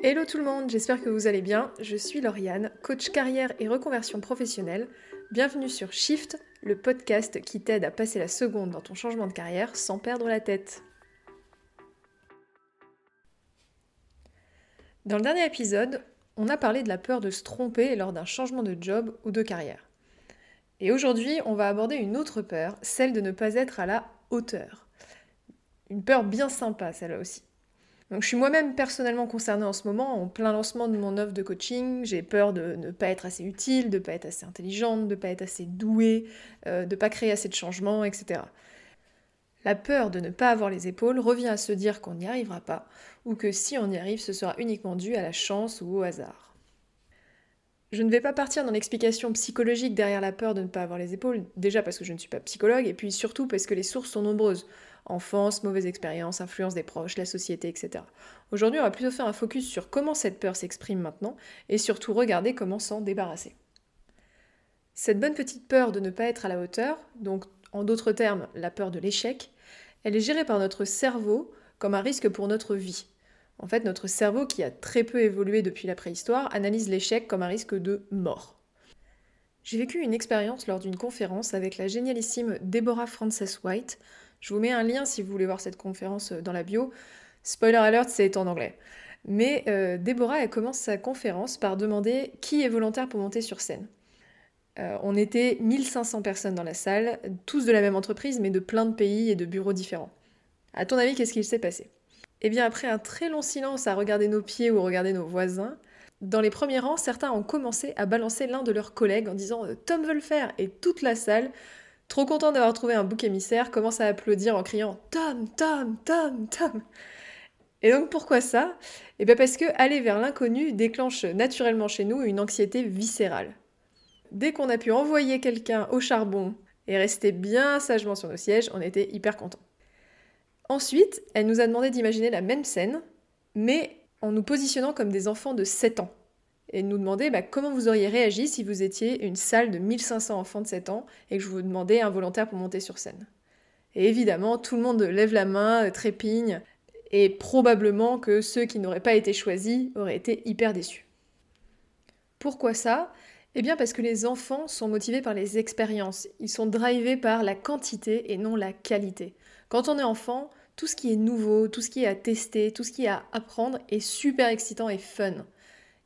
Hello tout le monde, j'espère que vous allez bien. Je suis Lauriane, coach carrière et reconversion professionnelle. Bienvenue sur Shift, le podcast qui t'aide à passer la seconde dans ton changement de carrière sans perdre la tête. Dans le dernier épisode, on a parlé de la peur de se tromper lors d'un changement de job ou de carrière. Et aujourd'hui, on va aborder une autre peur, celle de ne pas être à la hauteur. Une peur bien sympa, celle-là aussi. Donc je suis moi-même personnellement concernée en ce moment, en plein lancement de mon offre de coaching. J'ai peur de ne pas être assez utile, de ne pas être assez intelligente, de ne pas être assez douée, euh, de ne pas créer assez de changements, etc. La peur de ne pas avoir les épaules revient à se dire qu'on n'y arrivera pas, ou que si on y arrive, ce sera uniquement dû à la chance ou au hasard. Je ne vais pas partir dans l'explication psychologique derrière la peur de ne pas avoir les épaules, déjà parce que je ne suis pas psychologue, et puis surtout parce que les sources sont nombreuses enfance, mauvaise expérience, influence des proches, la société, etc. Aujourd'hui, on va plutôt faire un focus sur comment cette peur s'exprime maintenant et surtout regarder comment s'en débarrasser. Cette bonne petite peur de ne pas être à la hauteur, donc en d'autres termes la peur de l'échec, elle est gérée par notre cerveau comme un risque pour notre vie. En fait, notre cerveau, qui a très peu évolué depuis la préhistoire, analyse l'échec comme un risque de mort. J'ai vécu une expérience lors d'une conférence avec la génialissime Deborah Frances White, je vous mets un lien si vous voulez voir cette conférence euh, dans la bio. Spoiler alert, c'est en anglais. Mais euh, Déborah, commence sa conférence par demander qui est volontaire pour monter sur scène. Euh, on était 1500 personnes dans la salle, tous de la même entreprise, mais de plein de pays et de bureaux différents. À ton avis, qu'est-ce qu'il s'est passé? Eh bien, après un très long silence à regarder nos pieds ou regarder nos voisins, dans les premiers rangs, certains ont commencé à balancer l'un de leurs collègues en disant Tom veut le faire Et toute la salle trop content d'avoir trouvé un bouc émissaire, commence à applaudir en criant Tom, Tom, Tom, Tom. Et donc pourquoi ça? Eh bien parce que aller vers l'inconnu déclenche naturellement chez nous une anxiété viscérale. Dès qu'on a pu envoyer quelqu'un au charbon et rester bien sagement sur nos sièges, on était hyper content. Ensuite, elle nous a demandé d'imaginer la même scène, mais en nous positionnant comme des enfants de 7 ans et nous demander bah, comment vous auriez réagi si vous étiez une salle de 1500 enfants de 7 ans et que je vous demandais un volontaire pour monter sur scène. Et évidemment, tout le monde lève la main, euh, trépigne, et probablement que ceux qui n'auraient pas été choisis auraient été hyper déçus. Pourquoi ça? Eh bien parce que les enfants sont motivés par les expériences, ils sont drivés par la quantité et non la qualité. Quand on est enfant, tout ce qui est nouveau, tout ce qui est à tester, tout ce qui est à apprendre est super excitant et fun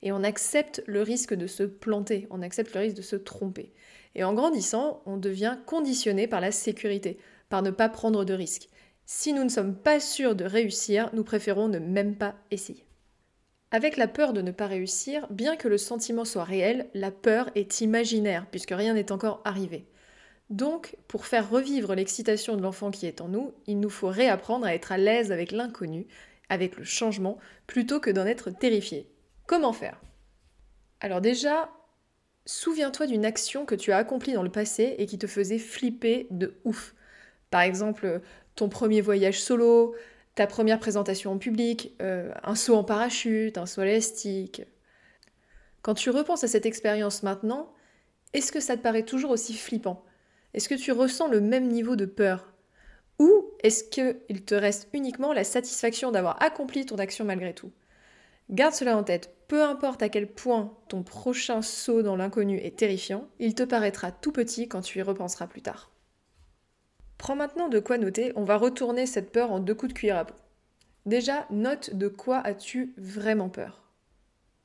et on accepte le risque de se planter, on accepte le risque de se tromper. Et en grandissant, on devient conditionné par la sécurité, par ne pas prendre de risques. Si nous ne sommes pas sûrs de réussir, nous préférons ne même pas essayer. Avec la peur de ne pas réussir, bien que le sentiment soit réel, la peur est imaginaire, puisque rien n'est encore arrivé. Donc, pour faire revivre l'excitation de l'enfant qui est en nous, il nous faut réapprendre à être à l'aise avec l'inconnu, avec le changement, plutôt que d'en être terrifié. Comment faire? Alors déjà, souviens-toi d'une action que tu as accomplie dans le passé et qui te faisait flipper de ouf. Par exemple, ton premier voyage solo, ta première présentation en public, euh, un saut en parachute, un saut élastique. Quand tu repenses à cette expérience maintenant, est-ce que ça te paraît toujours aussi flippant? Est-ce que tu ressens le même niveau de peur? Ou est-ce qu'il te reste uniquement la satisfaction d'avoir accompli ton action malgré tout? Garde cela en tête, peu importe à quel point ton prochain saut dans l'inconnu est terrifiant, il te paraîtra tout petit quand tu y repenseras plus tard. Prends maintenant de quoi noter, on va retourner cette peur en deux coups de cuillère à peau. Déjà, note de quoi as-tu vraiment peur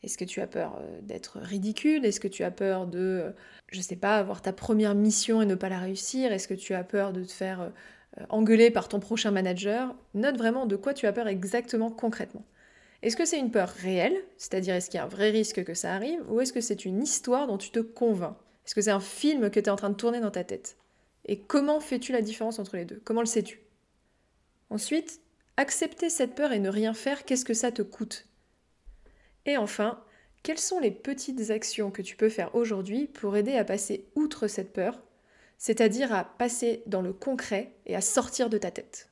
Est-ce que tu as peur euh, d'être ridicule? Est-ce que tu as peur de, euh, je sais pas, avoir ta première mission et ne pas la réussir? Est-ce que tu as peur de te faire euh, engueuler par ton prochain manager? Note vraiment de quoi tu as peur exactement concrètement. Est-ce que c'est une peur réelle, c'est-à-dire est-ce qu'il y a un vrai risque que ça arrive, ou est-ce que c'est une histoire dont tu te convaincs? Est-ce que c'est un film que tu es en train de tourner dans ta tête? Et comment fais-tu la différence entre les deux? Comment le sais-tu? Ensuite, accepter cette peur et ne rien faire, qu'est-ce que ça te coûte? Et enfin, quelles sont les petites actions que tu peux faire aujourd'hui pour aider à passer outre cette peur, c'est-à-dire à passer dans le concret et à sortir de ta tête?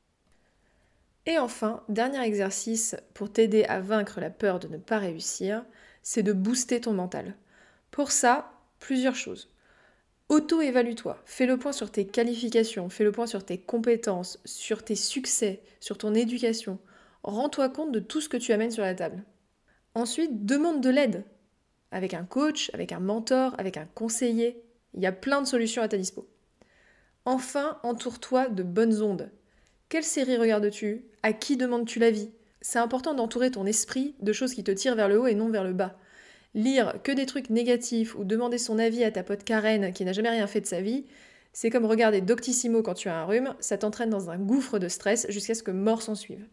Et enfin, dernier exercice pour t'aider à vaincre la peur de ne pas réussir, c'est de booster ton mental. Pour ça, plusieurs choses. Auto-évalue-toi, fais le point sur tes qualifications, fais le point sur tes compétences, sur tes succès, sur ton éducation. Rends-toi compte de tout ce que tu amènes sur la table. Ensuite, demande de l'aide. Avec un coach, avec un mentor, avec un conseiller. Il y a plein de solutions à ta dispo. Enfin, entoure-toi de bonnes ondes. Quelle série regardes-tu? À qui demandes-tu l'avis? C'est important d'entourer ton esprit de choses qui te tirent vers le haut et non vers le bas. Lire que des trucs négatifs ou demander son avis à ta pote Karen qui n'a jamais rien fait de sa vie, c'est comme regarder Doctissimo quand tu as un rhume, ça t'entraîne dans un gouffre de stress jusqu'à ce que mort s'en suive.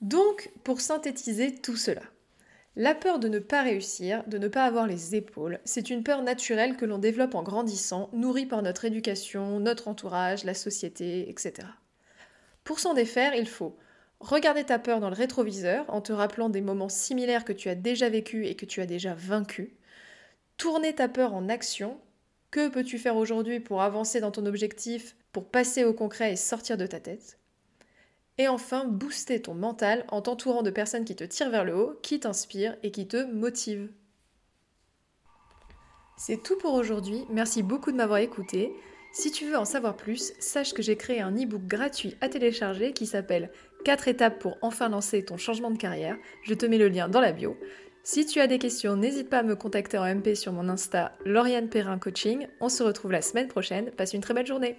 Donc, pour synthétiser tout cela, la peur de ne pas réussir, de ne pas avoir les épaules, c'est une peur naturelle que l'on développe en grandissant, nourrie par notre éducation, notre entourage, la société, etc. Pour s'en défaire, il faut regarder ta peur dans le rétroviseur en te rappelant des moments similaires que tu as déjà vécus et que tu as déjà vaincus. Tourner ta peur en action. Que peux-tu faire aujourd'hui pour avancer dans ton objectif, pour passer au concret et sortir de ta tête? Et enfin, booster ton mental en t'entourant de personnes qui te tirent vers le haut, qui t'inspirent et qui te motivent. C'est tout pour aujourd'hui, merci beaucoup de m'avoir écouté. Si tu veux en savoir plus, sache que j'ai créé un e-book gratuit à télécharger qui s'appelle 4 étapes pour enfin lancer ton changement de carrière. Je te mets le lien dans la bio. Si tu as des questions, n'hésite pas à me contacter en MP sur mon Insta Lauriane Perrin Coaching. On se retrouve la semaine prochaine. Passe une très belle journée.